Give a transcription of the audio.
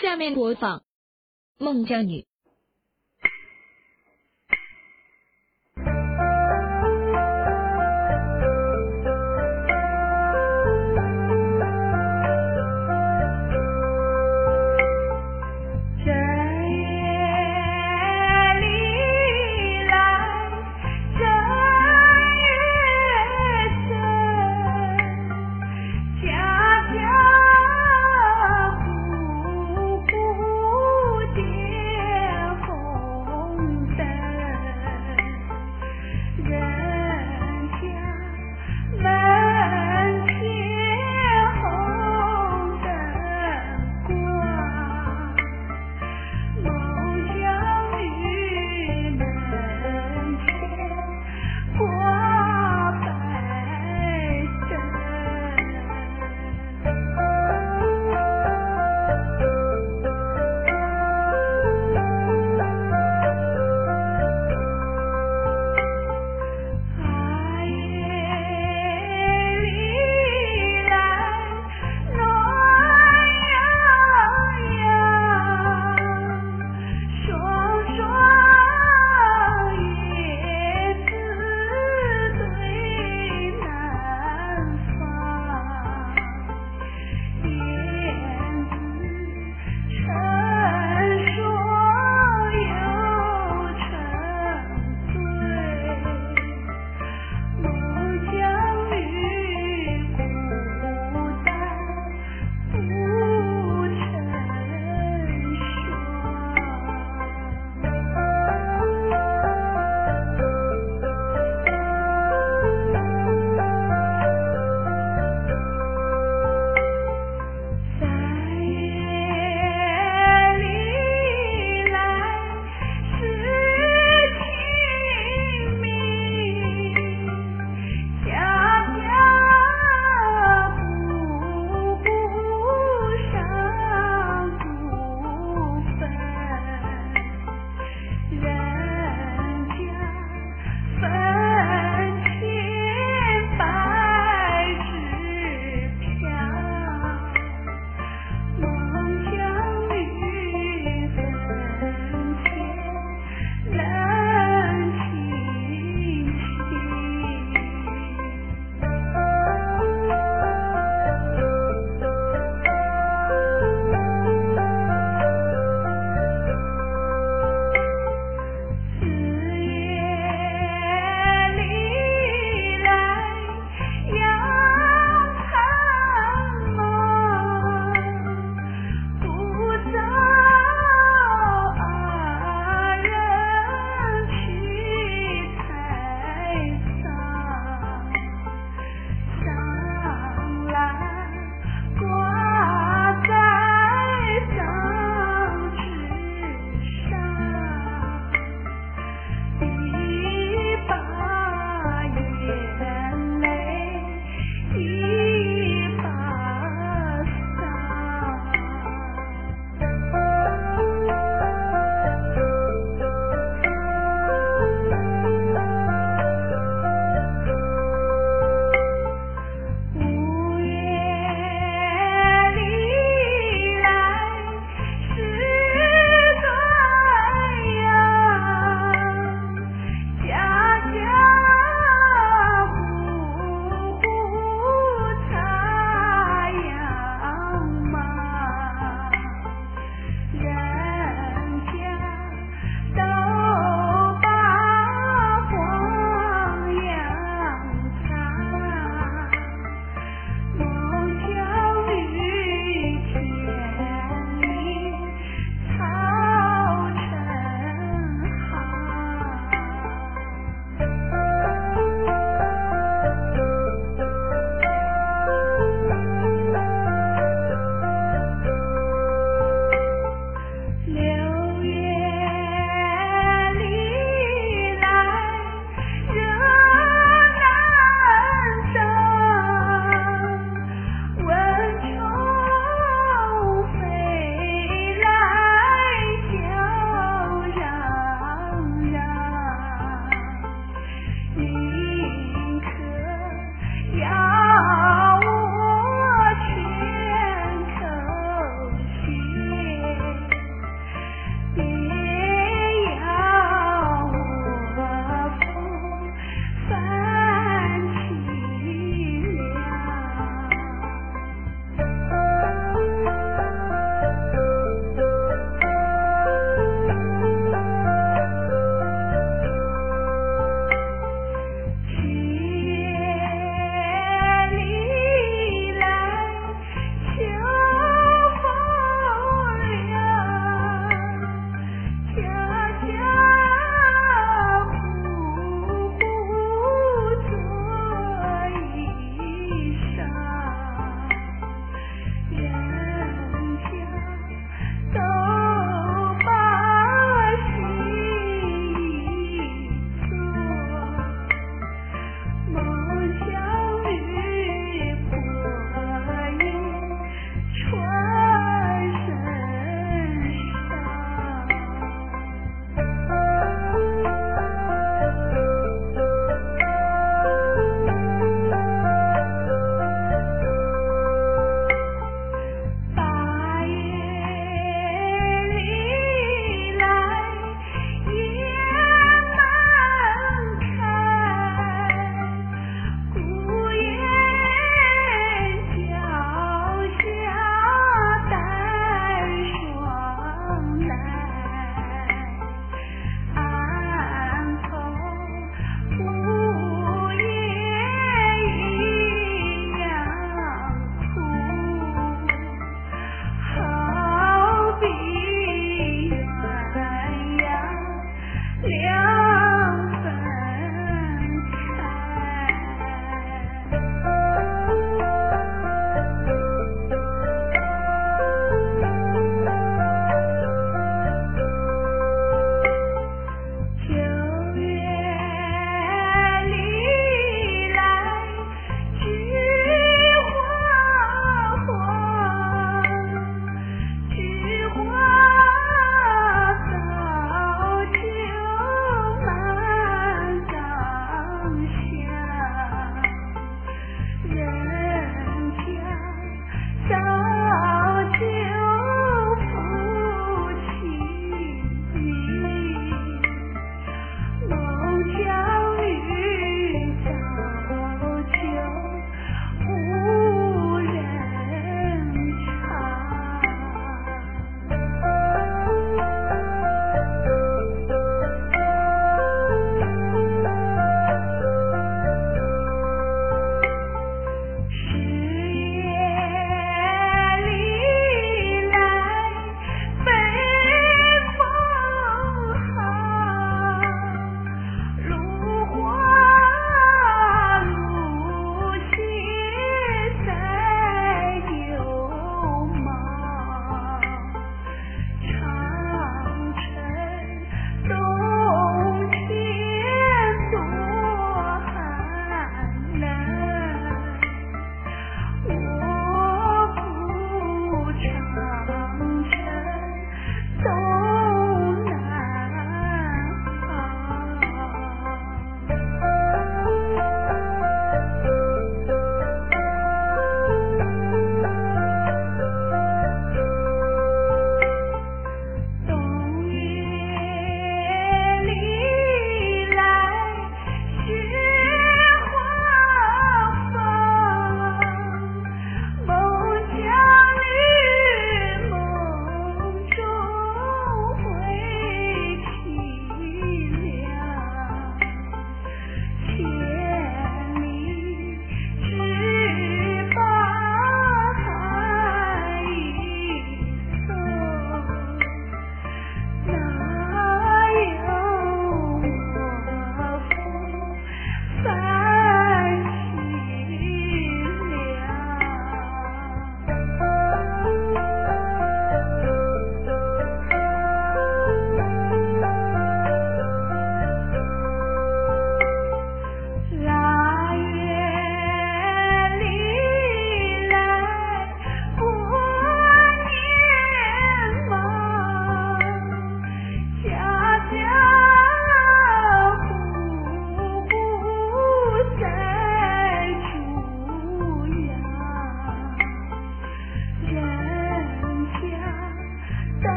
下面播放孟姜女。